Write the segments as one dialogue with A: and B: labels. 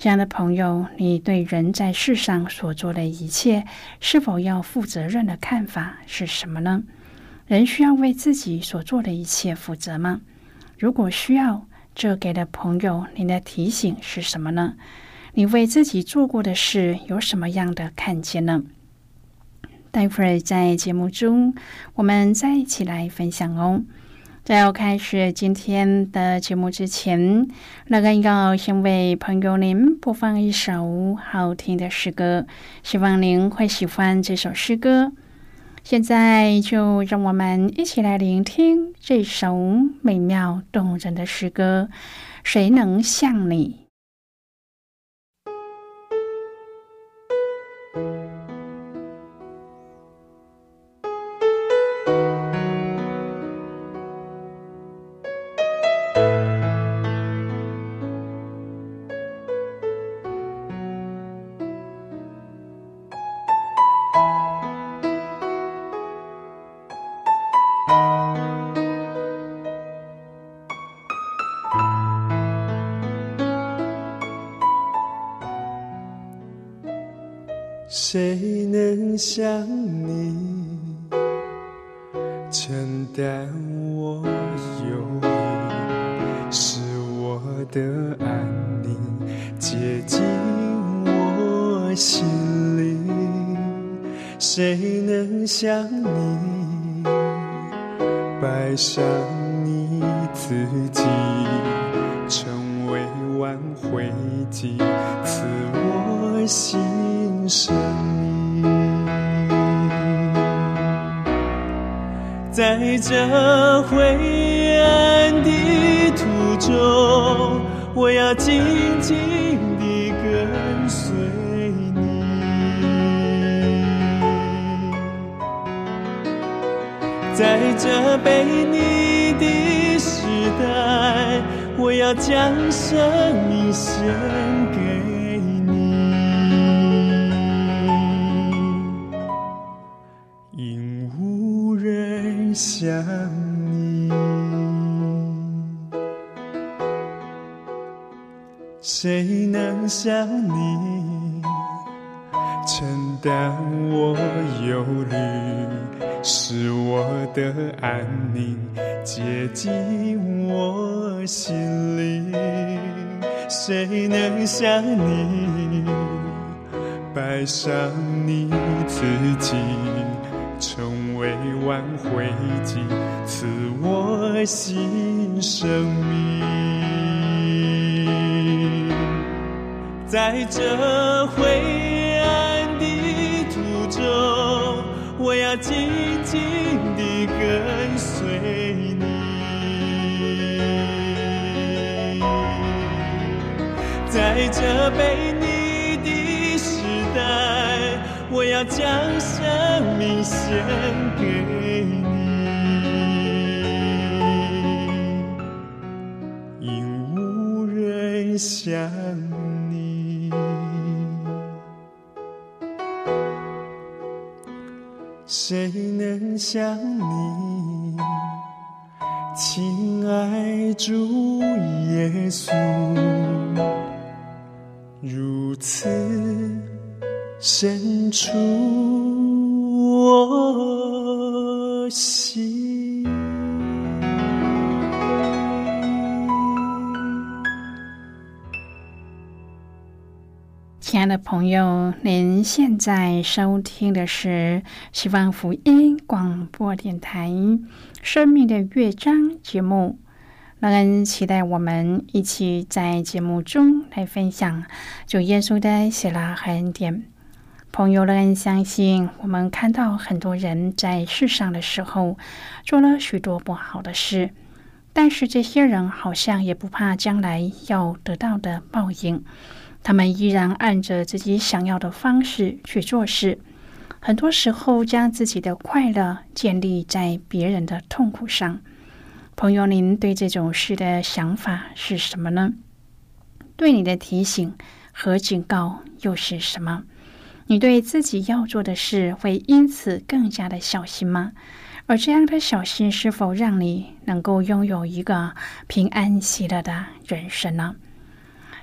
A: 亲爱的朋友，你对人在世上所做的一切，是否要负责任的看法是什么呢？人需要为自己所做的一切负责吗？如果需要，这给的朋友您的提醒是什么呢？你为自己做过的事有什么样的看见呢？待会儿在节目中，我们再一起来分享哦。在要开始今天的节目之前，那个要先为朋友您播放一首好听的诗歌，希望您会喜欢这首诗歌。现在就让我们一起来聆听这首美妙动人的诗歌。谁能像你？
B: 谁能像你承担我忧虑，使我的安宁接近我心灵？谁能像你摆上你自己，成为挽回剂，赐我心？生命，在这灰暗的途中，我要紧紧地跟随你。在这被你的时代，我要将生命献给。谁能像你承担我忧虑，使我的安宁接近我心灵？谁能像你摆上你自己？成为挽回剂，赐我新生命。在这灰暗的途中，我要紧紧地跟随你。在这被你的时代，我要将生命献给你，因无人像谁能更像你，亲爱主耶稣，如此深处我心。
A: 亲爱的朋友，您现在收听的是希望福音广播电台《生命的乐章》节目。让人期待我们一起在节目中来分享主耶稣的喜乐和恩典。朋友，让人相信我们看到很多人在世上的时候做了许多不好的事，但是这些人好像也不怕将来要得到的报应。他们依然按着自己想要的方式去做事，很多时候将自己的快乐建立在别人的痛苦上。朋友，您对这种事的想法是什么呢？对你的提醒和警告又是什么？你对自己要做的事会因此更加的小心吗？而这样的小心是否让你能够拥有一个平安喜乐的人生呢？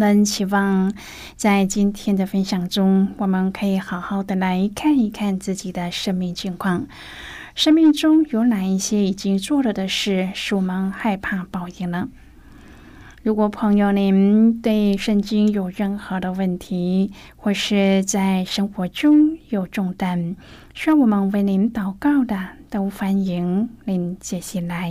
A: 们期望在今天的分享中，我们可以好好的来看一看自己的生命情况。生命中有哪一些已经做了的事，是我们害怕报应呢？如果朋友您对圣经有任何的问题，或是在生活中有重担，需要我们为您祷告的，都欢迎您接下来。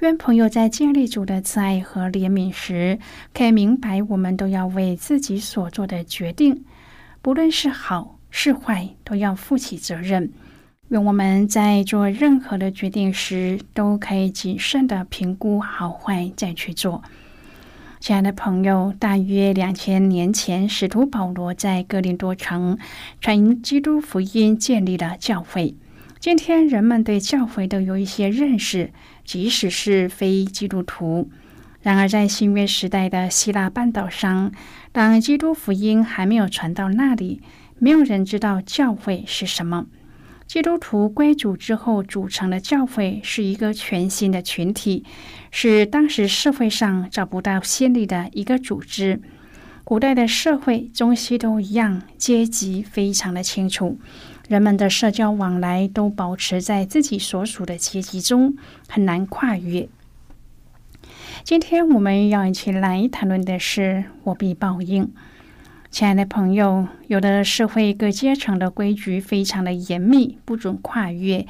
A: 愿朋友在经历主的慈爱和怜悯时，可以明白，我们都要为自己所做的决定，不论是好是坏，都要负起责任。愿我们在做任何的决定时，都可以谨慎的评估好坏再去做。亲爱的朋友，大约两千年前，使徒保罗在哥林多城传基督福音，建立了教会。今天人们对教会都有一些认识。即使是非基督徒，然而在新约时代的希腊半岛上，当基督福音还没有传到那里，没有人知道教会是什么。基督徒归主之后组成的教会是一个全新的群体，是当时社会上找不到先例的一个组织。古代的社会中西都一样，阶级非常的清楚。人们的社交往来都保持在自己所属的阶级中，很难跨越。今天我们要一起来谈论的是货币报应。亲爱的朋友，有的社会各阶层的规矩非常的严密，不准跨越。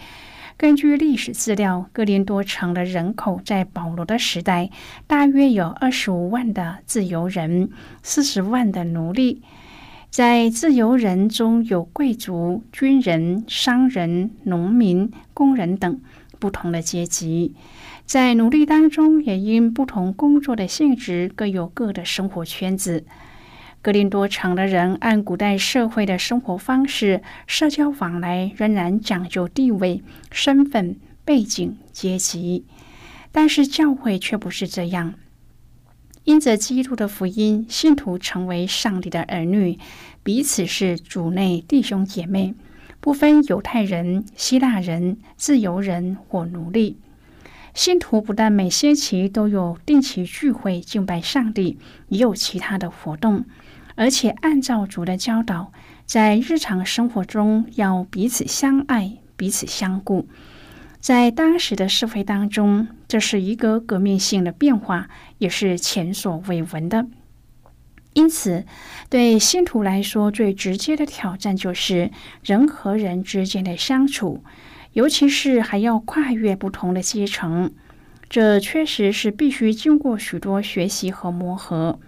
A: 根据历史资料，哥林多城的人口在保罗的时代大约有二十五万的自由人，四十万的奴隶。在自由人中有贵族、军人、商人、农民、工人等不同的阶级，在奴隶当中也因不同工作的性质各有各的生活圈子。格林多城的人按古代社会的生活方式，社交往来仍然讲究地位、身份、背景、阶级，但是教会却不是这样。因着基督的福音，信徒成为上帝的儿女，彼此是主内弟兄姐妹，不分犹太人、希腊人、自由人或奴隶。信徒不但每星期都有定期聚会敬拜上帝，也有其他的活动，而且按照主的教导，在日常生活中要彼此相爱、彼此相顾。在当时的社会当中，这是一个革命性的变化，也是前所未闻的。因此，对信徒来说，最直接的挑战就是人和人之间的相处，尤其是还要跨越不同的阶层。这确实是必须经过许多学习和磨合。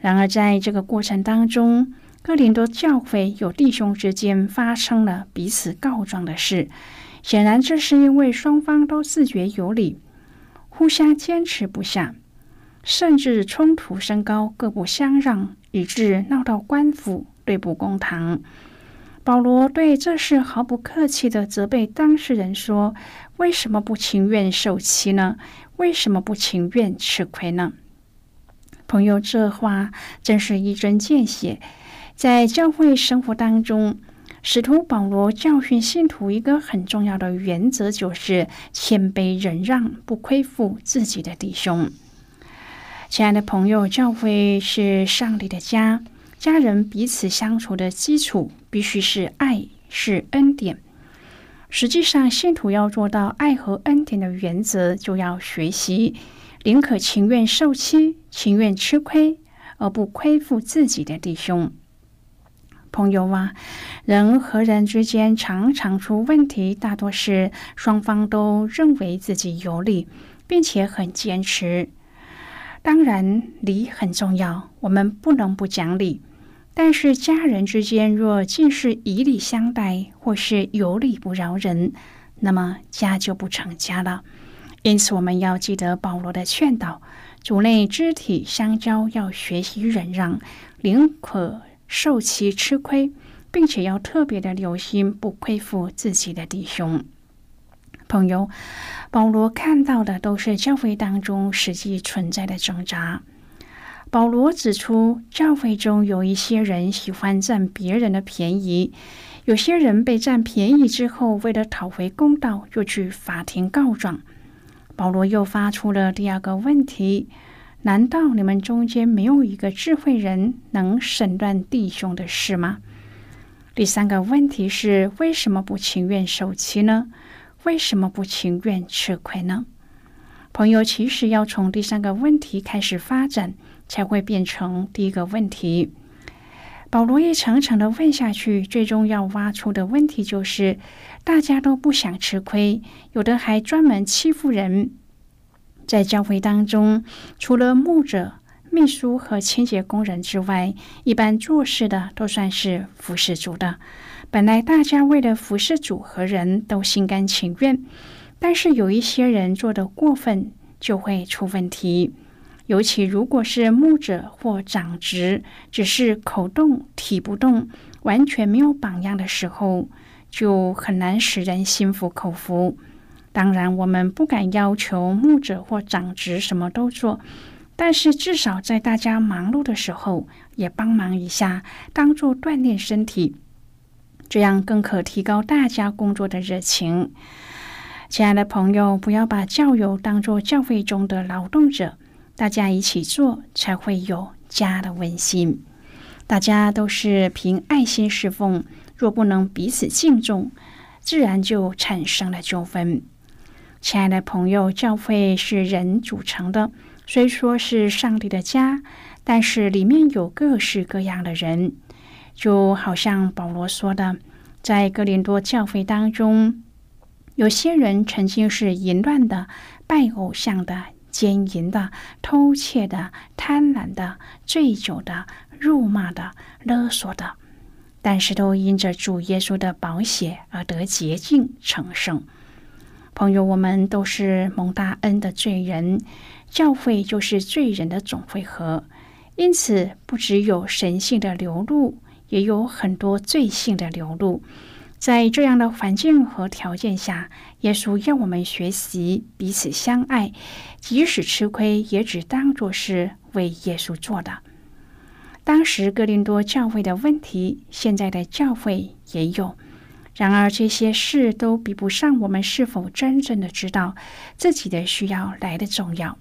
A: 然而，在这个过程当中，哥林多教会有弟兄之间发生了彼此告状的事。显然，这是因为双方都自觉有理，互相坚持不下，甚至冲突升高，各不相让，以致闹到官府，对簿公堂。保罗对这事毫不客气的责备当事人说：“为什么不情愿受欺呢？为什么不情愿吃亏呢？”朋友，这话真是一针见血。在教会生活当中，使徒保罗教训信徒一个很重要的原则，就是谦卑忍让，不亏负自己的弟兄。亲爱的朋友，教会是上帝的家。家人彼此相处的基础必须是爱，是恩典。实际上，信徒要做到爱和恩典的原则，就要学习宁可情愿受欺，情愿吃亏，而不亏负自己的弟兄。朋友啊，人和人之间常常出问题，大多是双方都认为自己有理，并且很坚持。当然，理很重要，我们不能不讲理。但是家人之间若尽是以礼相待，或是有理不饶人，那么家就不成家了。因此，我们要记得保罗的劝导：主内肢体相交，要学习忍让，宁可受其吃亏，并且要特别的留心，不亏负自己的弟兄朋友。保罗看到的都是教会当中实际存在的挣扎。保罗指出，教会中有一些人喜欢占别人的便宜，有些人被占便宜之后，为了讨回公道，就去法庭告状。保罗又发出了第二个问题：难道你们中间没有一个智慧人能审断弟兄的事吗？第三个问题是：为什么不情愿受欺呢？为什么不情愿吃亏呢？朋友，其实要从第三个问题开始发展。才会变成第一个问题。保罗一层层的问下去，最终要挖出的问题就是：大家都不想吃亏，有的还专门欺负人。在教会当中，除了牧者、秘书和清洁工人之外，一般做事的都算是服侍主的。本来大家为了服侍主和人都心甘情愿，但是有一些人做的过分，就会出问题。尤其如果是牧者或长职，只是口动体不动，完全没有榜样的时候，就很难使人心服口服。当然，我们不敢要求牧者或长职什么都做，但是至少在大家忙碌的时候，也帮忙一下，当做锻炼身体，这样更可提高大家工作的热情。亲爱的朋友，不要把教友当作教会中的劳动者。大家一起做，才会有家的温馨。大家都是凭爱心侍奉，若不能彼此敬重，自然就产生了纠纷。亲爱的朋友，教会是人组成的，虽说是上帝的家，但是里面有各式各样的人。就好像保罗说的，在哥林多教会当中，有些人曾经是淫乱的、拜偶像的。奸淫的、偷窃的、贪婪的、醉酒的、辱骂的、勒索的，但是都因着主耶稣的宝血而得洁净成圣。朋友，我们都是蒙大恩的罪人，教会就是罪人的总会合，因此不只有神性的流露，也有很多罪性的流露。在这样的环境和条件下，耶稣要我们学习彼此相爱，即使吃亏，也只当作是为耶稣做的。当时哥林多教会的问题，现在的教会也有。然而这些事都比不上我们是否真正的知道自己的需要来的重要。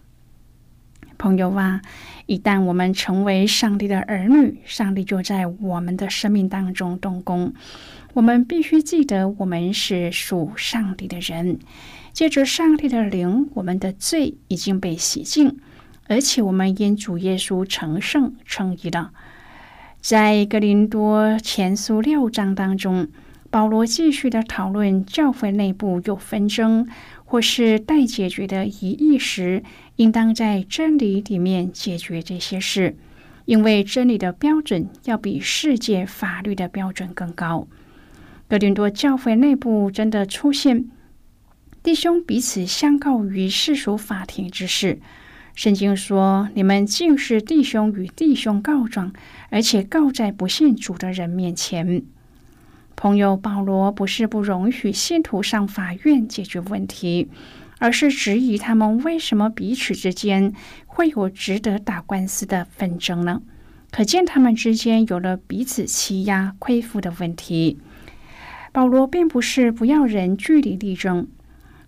A: 朋友啊，一旦我们成为上帝的儿女，上帝就在我们的生命当中动工。我们必须记得，我们是属上帝的人。借着上帝的灵，我们的罪已经被洗净，而且我们因主耶稣成圣称义了。在格林多前书六章当中，保罗继续的讨论教会内部有纷争或是待解决的疑义时，应当在真理里面解决这些事，因为真理的标准要比世界法律的标准更高。格林多教会内部真的出现。弟兄彼此相告于世俗法庭之事，圣经说：“你们竟是弟兄与弟兄告状，而且告在不信主的人面前。”朋友保罗不是不容许信徒上法院解决问题，而是质疑他们为什么彼此之间会有值得打官司的纷争呢？可见他们之间有了彼此欺压、亏负的问题。保罗并不是不要人据理力争。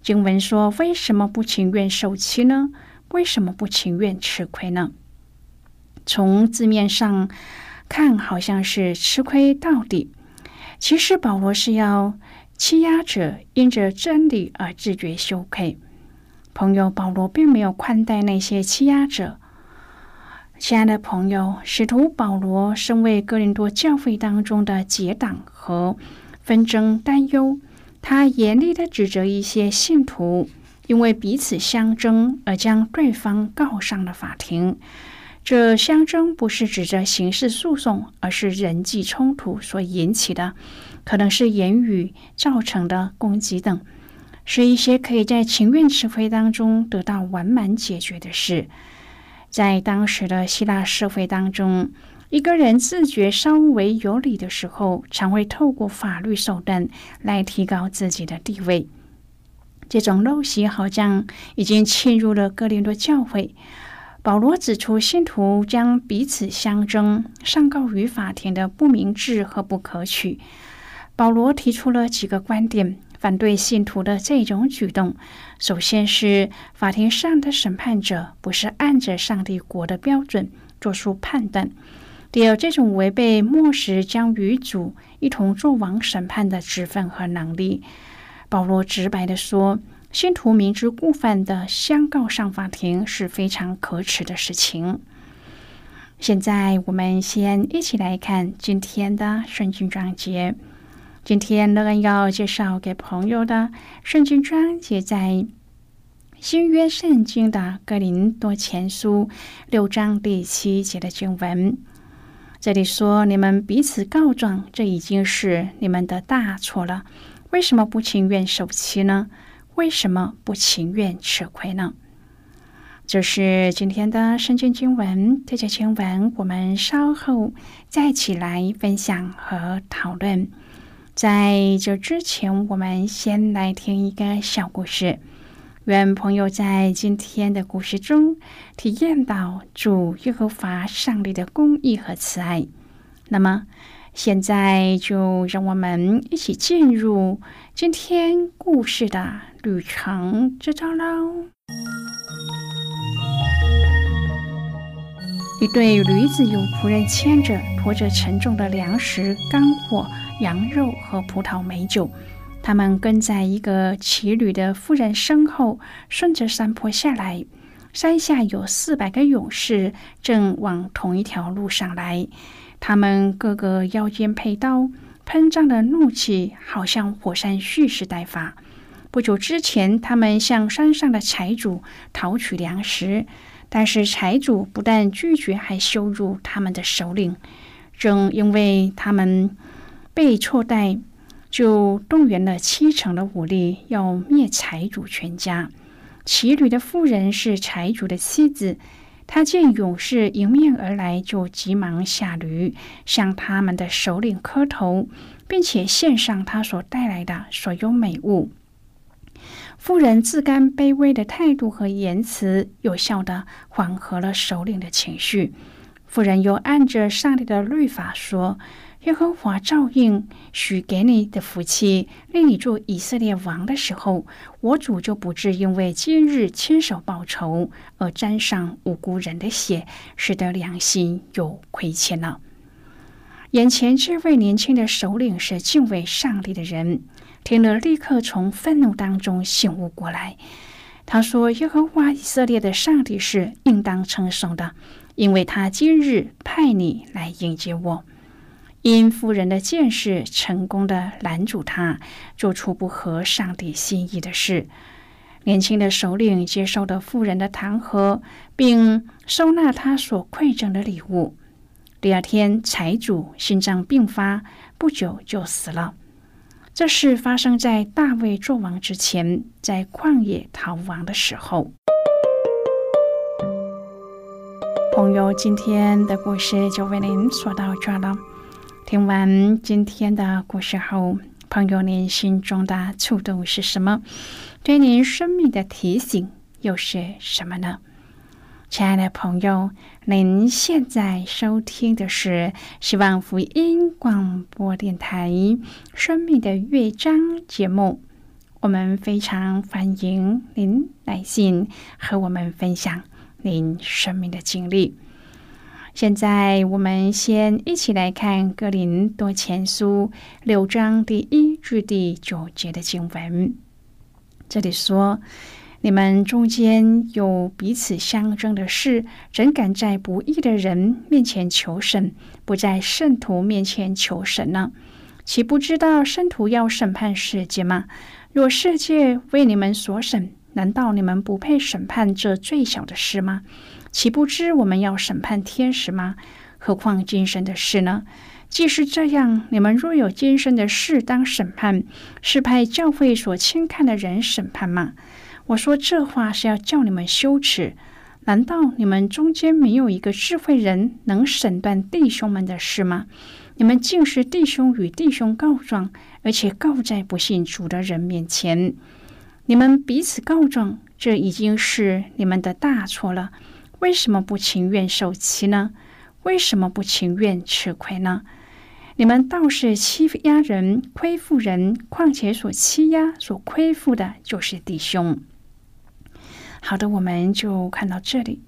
A: 经文说：“为什么不情愿受欺呢？为什么不情愿吃亏呢？”从字面上看，好像是吃亏到底。其实保罗是要欺压者因着真理而自觉羞愧。朋友，保罗并没有宽待那些欺压者。亲爱的朋友，使徒保罗身为哥林多教会当中的结党和纷争担忧。他严厉的指责一些信徒，因为彼此相争而将对方告上了法庭。这相争不是指着刑事诉讼，而是人际冲突所引起的，可能是言语造成的攻击等，是一些可以在情愿吃亏当中得到完满解决的事。在当时的希腊社会当中。一个人自觉稍微有理的时候，常会透过法律手段来提高自己的地位。这种陋习好像已经侵入了哥林多教会。保罗指出，信徒将彼此相争、上告于法庭的不明智和不可取。保罗提出了几个观点，反对信徒的这种举动。首先是法庭上的审判者不是按着上帝国的标准做出判断。第二，这种违背末时将与主一同做王审判的职分和能力。保罗直白的说，信徒明知故犯的相告上法庭是非常可耻的事情。现在，我们先一起来看今天的圣经章节。今天乐恩要介绍给朋友的圣经章节，在新约圣经的格林多前书六章第七节的经文。这里说你们彼此告状，这已经是你们的大错了。为什么不情愿受欺呢？为什么不情愿吃亏呢？这是今天的圣经经文。这节经文我们稍后再起来分享和讨论。在这之前，我们先来听一个小故事。愿朋友在今天的故事中体验到主耶和华上帝的公义和慈爱。那么，现在就让我们一起进入今天故事的旅程之中喽。一对驴子有仆人牵着，驮着沉重的粮食、干货、羊肉和葡萄美酒。他们跟在一个骑驴的妇人身后，顺着山坡下来。山下有四百个勇士，正往同一条路上来。他们个个腰间佩刀，喷张的怒气好像火山蓄势待发。不久之前，他们向山上的财主讨取粮食，但是财主不但拒绝，还羞辱他们的首领。正因为他们被错待。就动员了七成的武力，要灭财主全家。骑驴的妇人是财主的妻子，她见勇士迎面而来，就急忙下驴，向他们的首领磕头，并且献上他所带来的所有美物。妇人自甘卑微的态度和言辞，有效的缓和了首领的情绪。妇人又按着上帝的律法说：“耶和华照应许给你的福气，令你做以色列王的时候，我主就不至因为今日亲手报仇而沾上无辜人的血，使得良心有亏欠了。”眼前这位年轻的首领是敬畏上帝的人，听了立刻从愤怒当中醒悟过来。他说：“耶和华以色列的上帝是应当称颂的，因为他今日派你来迎接我。”因妇人的见识，成功的拦阻他做出不合上帝心意的事。年轻的首领接受了妇人的弹劾，并收纳他所馈赠的礼物。第二天，财主心脏病发，不久就死了。这是发生在大卫做王之前，在旷野逃亡的时候。朋友，今天的故事就为您说到这了。听完今天的故事后，朋友您心中的触动是什么？对您生命的提醒又是什么呢？亲爱的朋友，您现在收听的是希望福音广播电台《生命的乐章》节目。我们非常欢迎您来信和我们分享您生命的经历。现在，我们先一起来看《格林多前书》六章第一至第九节的经文。这里说。你们中间有彼此相争的事，怎敢在不义的人面前求神，不在圣徒面前求神呢？岂不知道圣徒要审判世界吗？若世界为你们所审，难道你们不配审判这最小的事吗？岂不知我们要审判天使吗？何况今生的事呢？既是这样，你们若有今生的事当审判，是派教会所轻看的人审判吗？我说这话是要叫你们羞耻。难道你们中间没有一个智慧人能审断弟兄们的事吗？你们竟是弟兄与弟兄告状，而且告在不信主的人面前。你们彼此告状，这已经是你们的大错了。为什么不情愿受欺呢？为什么不情愿吃亏呢？你们倒是欺压人、亏负人，况且所欺压、所亏负的，就是弟兄。好的，我们就看到这里。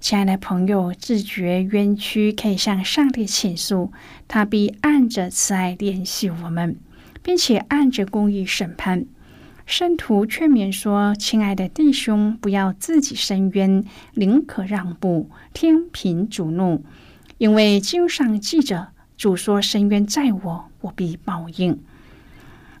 A: 亲爱的朋友，自觉冤屈，可以向上帝倾诉，他必按着慈爱联系我们，并且按着公义审判。圣徒劝勉说：“亲爱的弟兄，不要自己伸冤，宁可让步，听凭主怒，因为经上记着，主说：‘深渊在我，我必报应。’”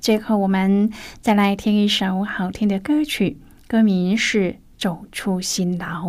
A: 最后，我们再来听一首好听的歌曲，歌名是《走出辛劳》。